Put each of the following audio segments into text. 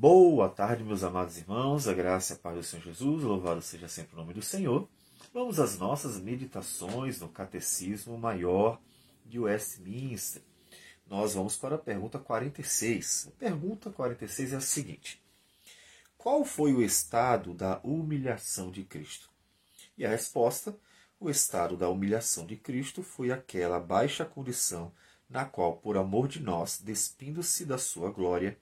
Boa tarde, meus amados irmãos, a graça e a paz do Senhor Jesus, louvado seja sempre o nome do Senhor. Vamos às nossas meditações no Catecismo Maior de Westminster. Nós vamos para a pergunta 46. A pergunta 46 é a seguinte: Qual foi o estado da humilhação de Cristo? E a resposta: o estado da humilhação de Cristo foi aquela baixa condição na qual, por amor de nós, despindo-se da sua glória,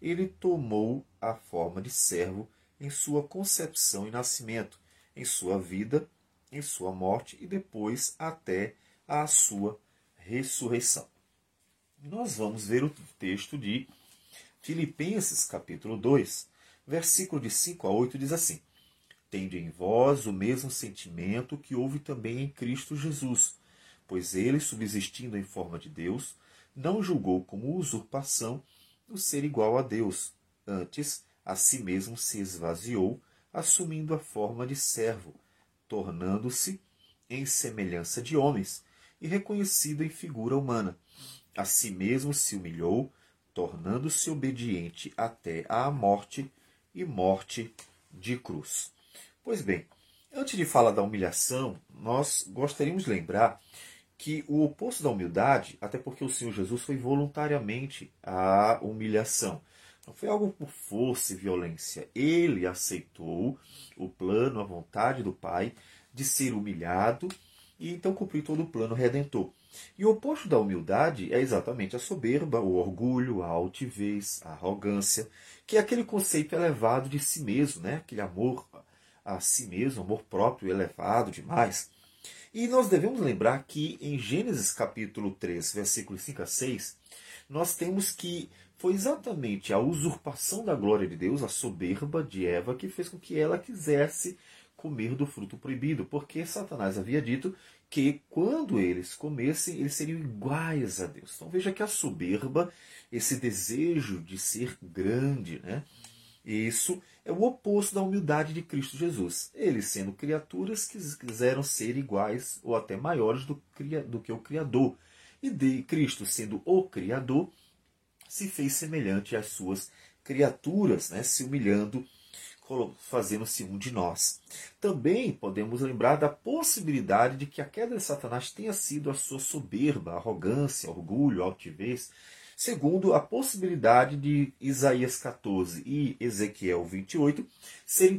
ele tomou a forma de servo em sua concepção e nascimento, em sua vida, em sua morte e depois até a sua ressurreição. Nós vamos ver o texto de Filipenses, capítulo 2, versículo de 5 a 8, diz assim: Tende em vós o mesmo sentimento que houve também em Cristo Jesus, pois ele, subsistindo em forma de Deus, não julgou como usurpação o ser igual a Deus. Antes, a si mesmo se esvaziou, assumindo a forma de servo, tornando-se em semelhança de homens e reconhecido em figura humana. A si mesmo se humilhou, tornando-se obediente até à morte e morte de cruz. Pois bem, antes de falar da humilhação, nós gostaríamos de lembrar que o oposto da humildade, até porque o Senhor Jesus foi voluntariamente à humilhação. Não foi algo por força e violência. Ele aceitou o plano, a vontade do Pai de ser humilhado e então cumpriu todo o plano redentor. E o oposto da humildade é exatamente a soberba, o orgulho, a altivez, a arrogância, que é aquele conceito elevado de si mesmo, né? aquele amor a si mesmo, amor próprio elevado demais. E nós devemos lembrar que em Gênesis capítulo 3, versículos 5 a 6, nós temos que foi exatamente a usurpação da glória de Deus, a soberba de Eva, que fez com que ela quisesse comer do fruto proibido, porque Satanás havia dito que quando eles comessem, eles seriam iguais a Deus. Então veja que a soberba, esse desejo de ser grande, né? Isso é o oposto da humildade de Cristo Jesus. Eles, sendo criaturas, quiseram ser iguais ou até maiores do, do que o Criador. E de Cristo, sendo o Criador, se fez semelhante às suas criaturas, né, se humilhando, fazendo-se um de nós. Também podemos lembrar da possibilidade de que a queda de Satanás tenha sido a sua soberba, arrogância, orgulho, altivez, segundo a possibilidade de Isaías 14 e Ezequiel 28 serem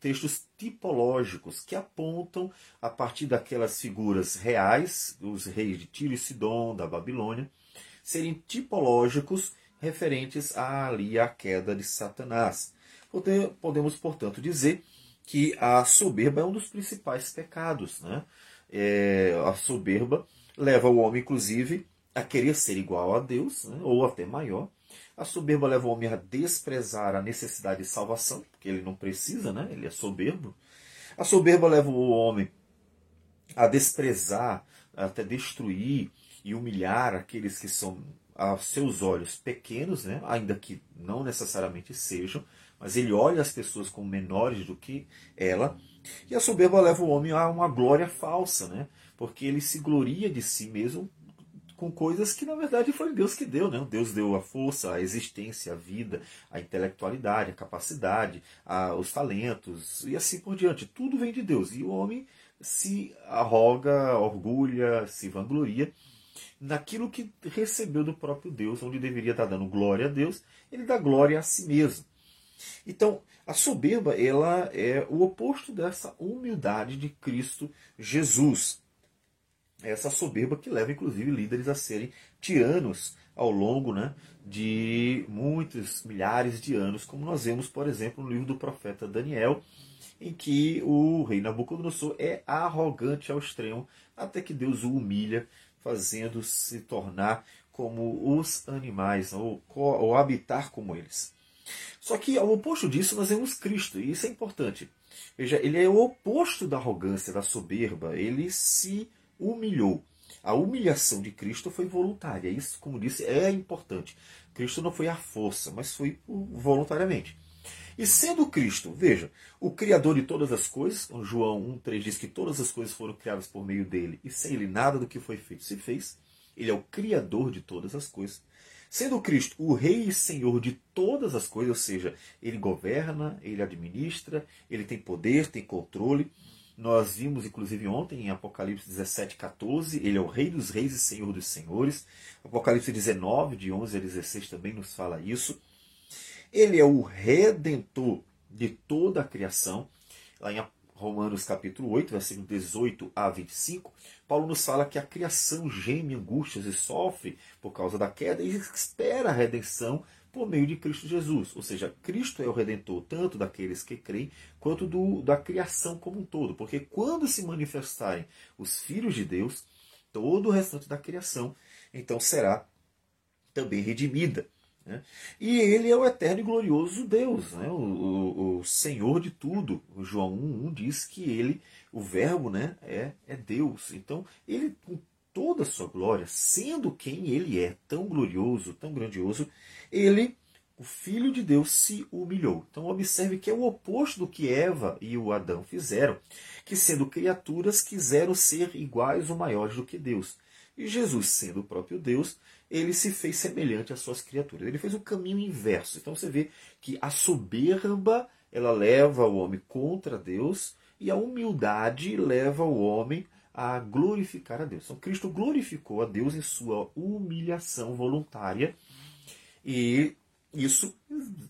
textos tipológicos que apontam, a partir daquelas figuras reais, dos reis de Tiro e Sidom, da Babilônia, serem tipológicos referentes a, ali à queda de Satanás. Podemos, portanto, dizer que a soberba é um dos principais pecados. Né? É, a soberba leva o homem, inclusive, a querer ser igual a Deus, né, ou até maior. A soberba leva o homem a desprezar a necessidade de salvação, porque ele não precisa, né? ele é soberbo. A soberba leva o homem a desprezar, até destruir e humilhar aqueles que são, a seus olhos, pequenos, né? ainda que não necessariamente sejam, mas ele olha as pessoas como menores do que ela. E a soberba leva o homem a uma glória falsa, né? porque ele se gloria de si mesmo com coisas que na verdade foi Deus que deu, né? Deus deu a força, a existência, a vida, a intelectualidade, a capacidade, a, os talentos e assim por diante. Tudo vem de Deus e o homem se arroga, orgulha, se vangloria naquilo que recebeu do próprio Deus, onde deveria estar dando glória a Deus, ele dá glória a si mesmo. Então, a soberba ela é o oposto dessa humildade de Cristo Jesus essa soberba que leva inclusive líderes a serem tiranos ao longo né, de muitos milhares de anos, como nós vemos, por exemplo, no livro do profeta Daniel, em que o rei Nabucodonosor é arrogante ao extremo, até que Deus o humilha, fazendo se tornar como os animais, ou, ou habitar como eles. Só que ao oposto disso nós vemos Cristo, e isso é importante. Veja, ele é o oposto da arrogância, da soberba, ele se humilhou. A humilhação de Cristo foi voluntária. Isso, como disse, é importante. Cristo não foi à força, mas foi voluntariamente. E sendo Cristo, veja, o Criador de todas as coisas, João 1,3 diz que todas as coisas foram criadas por meio dele, e sem ele nada do que foi feito se fez. Ele é o Criador de todas as coisas. Sendo Cristo o Rei e Senhor de todas as coisas, ou seja, ele governa, ele administra, ele tem poder, tem controle. Nós vimos, inclusive, ontem em Apocalipse 17, 14, ele é o Rei dos Reis e Senhor dos Senhores. Apocalipse 19, de 11 a 16, também nos fala isso. Ele é o Redentor de toda a criação. Lá em Romanos capítulo 8, versículo 18 a 25, Paulo nos fala que a criação geme angústias e sofre por causa da queda e espera a redenção por meio de Cristo Jesus. Ou seja, Cristo é o redentor tanto daqueles que creem quanto do, da criação como um todo. Porque quando se manifestarem os filhos de Deus, todo o restante da criação então será também redimida. Né? E ele é o eterno e glorioso Deus, né? o, o, o, Senhor de tudo. O João 1,1 diz que ele, o Verbo, né, é, é Deus. Então, ele, com toda a sua glória, sendo quem ele é, tão glorioso, tão grandioso, ele, o Filho de Deus, se humilhou. Então, observe que é o oposto do que Eva e o Adão fizeram, que sendo criaturas quiseram ser iguais ou maiores do que Deus. E Jesus, sendo o próprio Deus, ele se fez semelhante às suas criaturas. Ele fez o caminho inverso. Então você vê que a soberba ela leva o homem contra Deus e a humildade leva o homem a glorificar a Deus. Então Cristo glorificou a Deus em sua humilhação voluntária e isso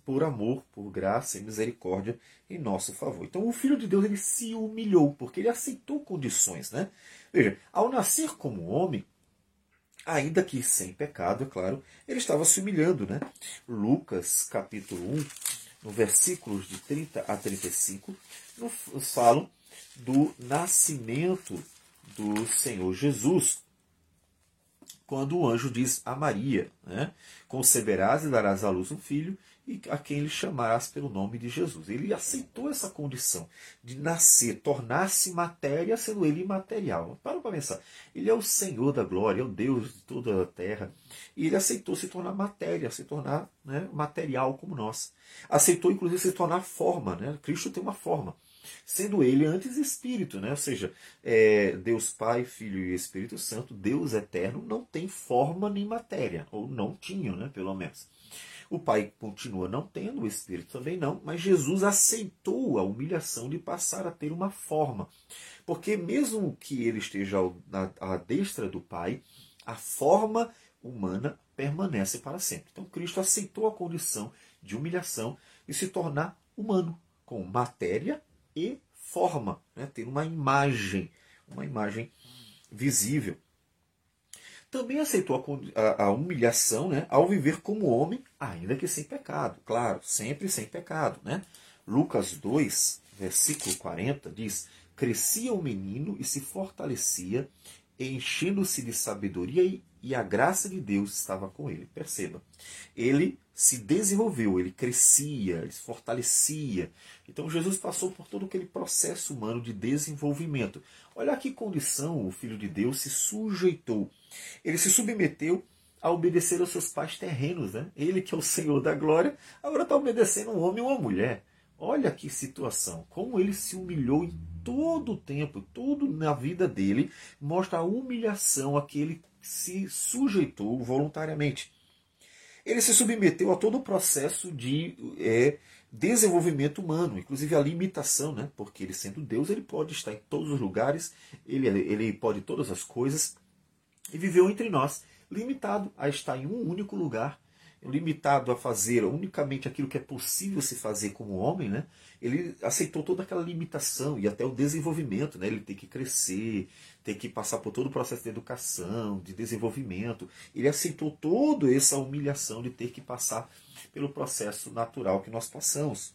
por amor, por graça e misericórdia em nosso favor. Então o Filho de Deus ele se humilhou porque ele aceitou condições, né? Veja, ao nascer como homem, ainda que sem pecado, é claro, ele estava se humilhando, né? Lucas, capítulo 1, no versículos de 30 a 35, nos falam do nascimento do Senhor Jesus, quando o anjo diz a Maria, né? Conceberás e darás à luz um filho, e a quem lhe chamarás pelo nome de Jesus. Ele aceitou essa condição de nascer, tornar-se matéria, sendo ele imaterial. Para para pensar. Ele é o Senhor da glória, é o Deus de toda a terra. E ele aceitou se tornar matéria, se tornar né, material como nós. Aceitou, inclusive, se tornar forma. Né? Cristo tem uma forma. Sendo ele antes espírito, né? ou seja, é, Deus Pai, Filho e Espírito Santo, Deus eterno, não tem forma nem matéria, ou não tinham, né, pelo menos. O Pai continua não tendo, o Espírito também não, mas Jesus aceitou a humilhação de passar a ter uma forma. Porque mesmo que ele esteja à destra do Pai, a forma humana permanece para sempre. Então Cristo aceitou a condição de humilhação e se tornar humano, com matéria e forma, né? ter uma imagem, uma imagem visível também aceitou a, a, humilhação né, ao viver como homem, ainda que sem pecado. Claro, sempre sem pecado. Né? Lucas 2, versículo 40 diz: Crescia o menino e se fortalecia, enchendo-se de sabedoria, e, e a graça de Deus estava com ele. Perceba, ele se desenvolveu, ele crescia, ele se fortalecia. Então Jesus passou por todo aquele processo humano de desenvolvimento. Olha que condição o Filho de Deus se sujeitou. Ele se submeteu a obedecer aos seus pais terrenos. Né? Ele, que é o Senhor da glória, agora está obedecendo um homem e uma mulher. Olha que situação. Como ele se humilhou em todo o tempo, tudo na vida dele, mostra a humilhação a que ele se sujeitou voluntariamente ele se submeteu a todo o processo de é, desenvolvimento humano, inclusive a limitação, né? porque ele sendo Deus, ele pode estar em todos os lugares, ele, ele pode todas as coisas, e viveu entre nós, limitado a estar em um único lugar, limitado a fazer unicamente aquilo que é possível se fazer como homem, né? ele aceitou toda aquela limitação e até o desenvolvimento, né? ele tem que crescer, tem que passar por todo o processo de educação, de desenvolvimento. Ele aceitou toda essa humilhação de ter que passar pelo processo natural que nós passamos.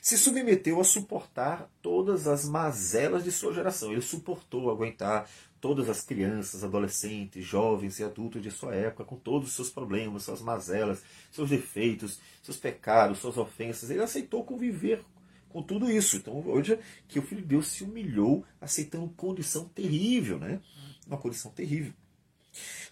Se submeteu a suportar todas as mazelas de sua geração. Ele suportou aguentar todas as crianças, adolescentes, jovens e adultos de sua época, com todos os seus problemas, suas mazelas, seus defeitos, seus pecados, suas ofensas. Ele aceitou conviver com tudo isso. Então, hoje que o Filho de Deus se humilhou, aceitando condição terrível, né? Uma condição terrível.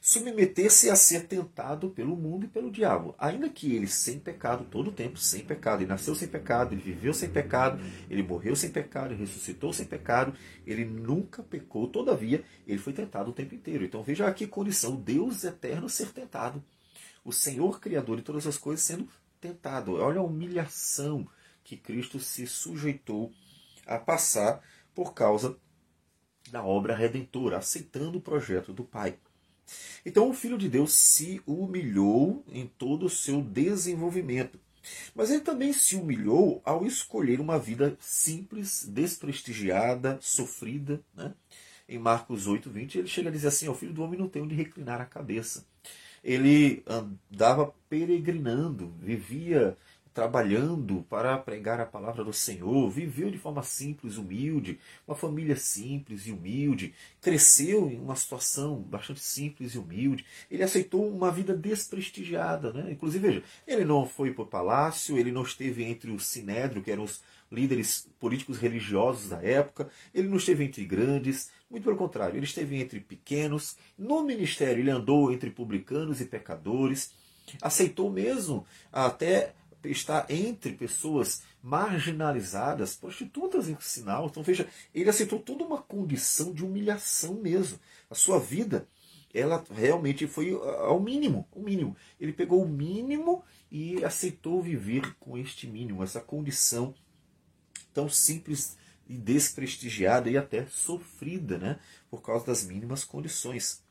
Submeter-se a ser tentado pelo mundo e pelo diabo. Ainda que ele sem pecado, todo o tempo, sem pecado, ele nasceu sem pecado, ele viveu sem pecado, ele morreu sem pecado, ele ressuscitou sem pecado, ele nunca pecou, todavia, ele foi tentado o tempo inteiro. Então veja aqui condição, Deus eterno ser tentado o Senhor Criador de todas as coisas sendo tentado. Olha a humilhação que Cristo se sujeitou a passar por causa da obra redentora, aceitando o projeto do Pai. Então o Filho de Deus se humilhou em todo o seu desenvolvimento. Mas ele também se humilhou ao escolher uma vida simples, desprestigiada, sofrida. Né? Em Marcos 8, 20, ele chega a dizer assim: O filho do homem não tem onde reclinar a cabeça. Ele andava peregrinando, vivia trabalhando para pregar a palavra do Senhor, viveu de forma simples, humilde, uma família simples e humilde, cresceu em uma situação bastante simples e humilde. Ele aceitou uma vida desprestigiada, né? Inclusive, veja, ele não foi para o palácio, ele não esteve entre os sinédrio, que eram os líderes políticos religiosos da época, ele não esteve entre grandes, muito pelo contrário, ele esteve entre pequenos. No ministério, ele andou entre publicanos e pecadores, aceitou mesmo até está entre pessoas marginalizadas, prostitutas em sinal. Então veja, ele aceitou toda uma condição de humilhação mesmo. A sua vida, ela realmente foi ao mínimo, o mínimo. Ele pegou o mínimo e aceitou viver com este mínimo, essa condição tão simples e desprestigiada e até sofrida, né, por causa das mínimas condições.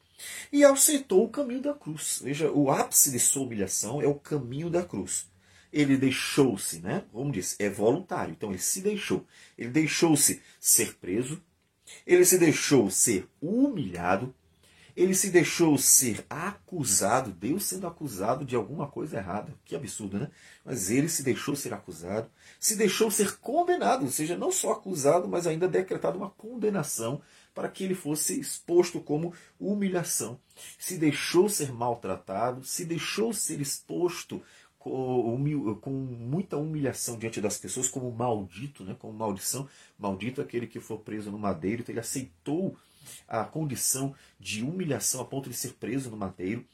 E aceitou o caminho da cruz. Veja, o ápice de sua humilhação é o caminho da cruz ele deixou-se, né? Como disse, é voluntário. Então ele se deixou. Ele deixou-se ser preso. Ele se deixou ser humilhado. Ele se deixou ser acusado, Deus sendo acusado de alguma coisa errada. Que absurdo, né? Mas ele se deixou ser acusado, se deixou ser condenado, ou seja, não só acusado, mas ainda decretado uma condenação para que ele fosse exposto como humilhação. Se deixou ser maltratado, se deixou ser exposto com, muita humilhação diante das pessoas, como maldito, né, como maldição. Maldito aquele que for preso no madeiro. Então ele aceitou a condição de humilhação a ponto de ser preso no madeiro.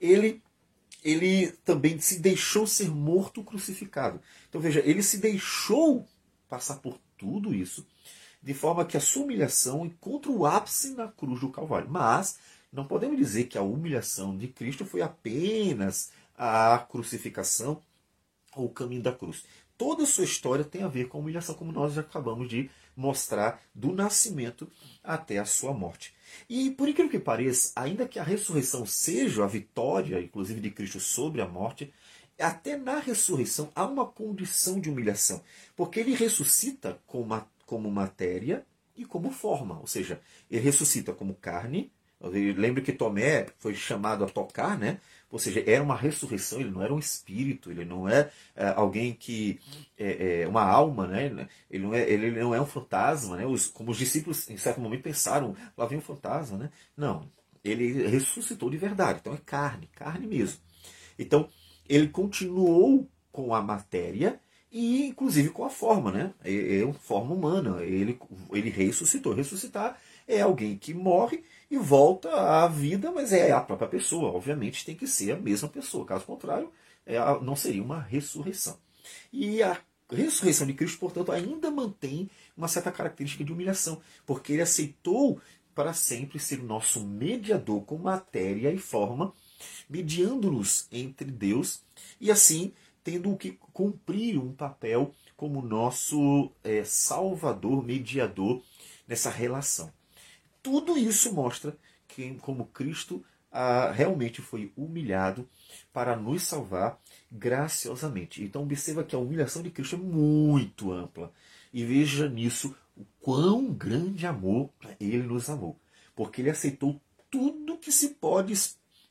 Ele, ele também se deixou ser morto crucificado. Então veja, ele se deixou passar por tudo isso, de forma que a sua humilhação encontra o ápice na cruz do Calvário. Mas não podemos dizer que a humilhação de Cristo foi apenas a crucificação ou o caminho da cruz. Toda a sua história tem a ver com a humilhação, como nós já acabamos de mostrar, do nascimento até a sua morte. E por incrível que pareça, ainda que a ressurreição seja a vitória, inclusive de Cristo sobre a morte, até na ressurreição há uma condição de humilhação, porque ele ressuscita como, matéria e como forma, ou seja, ele ressuscita como carne. Lembre que Tomé foi chamado a tocar, né? Ou seja, era uma ressurreição, ele não era um espírito, ele não é, é alguém que. É, é, uma alma, né? ele, não é, ele não é um fantasma, né? Os, como os discípulos em certo momento pensaram, lá vem um fantasma, né? Não, ele ressuscitou de verdade, então é carne, carne mesmo. Então, ele continuou com a matéria e inclusive com a forma, né? É, é uma forma humana. Ele, ele ressuscitou. Ressuscitar é alguém que morre e volta à vida, mas é a própria pessoa. Obviamente tem que ser a mesma pessoa, caso contrário, é, não seria uma ressurreição. E a ressurreição de Cristo, portanto, ainda mantém uma certa característica de humilhação, porque ele aceitou para sempre ser o nosso mediador com matéria e forma, mediando-nos entre Deus e assim tendo que cumprir um papel como nosso é, salvador, mediador nessa relação tudo isso mostra que, como Cristo ah, realmente foi humilhado para nos salvar graciosamente. Então observa que a humilhação de Cristo é muito ampla. E veja nisso o quão grande amor ele nos amou. Porque ele aceitou tudo que se pode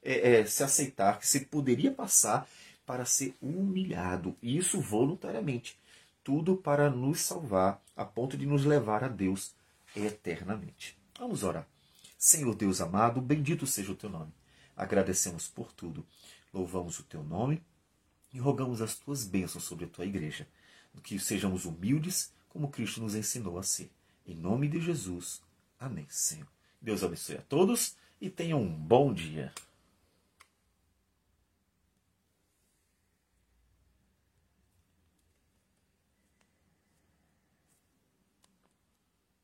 é, é, se aceitar, que se poderia passar para ser humilhado. E isso voluntariamente. Tudo para nos salvar, a ponto de nos levar a Deus eternamente. Vamos orar. Senhor Deus amado, bendito seja o teu nome. Agradecemos por tudo. Louvamos o teu nome e rogamos as tuas bênçãos sobre a tua igreja. Que sejamos humildes como Cristo nos ensinou a ser. Em nome de Jesus. Amém, Senhor. Deus abençoe a todos e tenham um bom dia.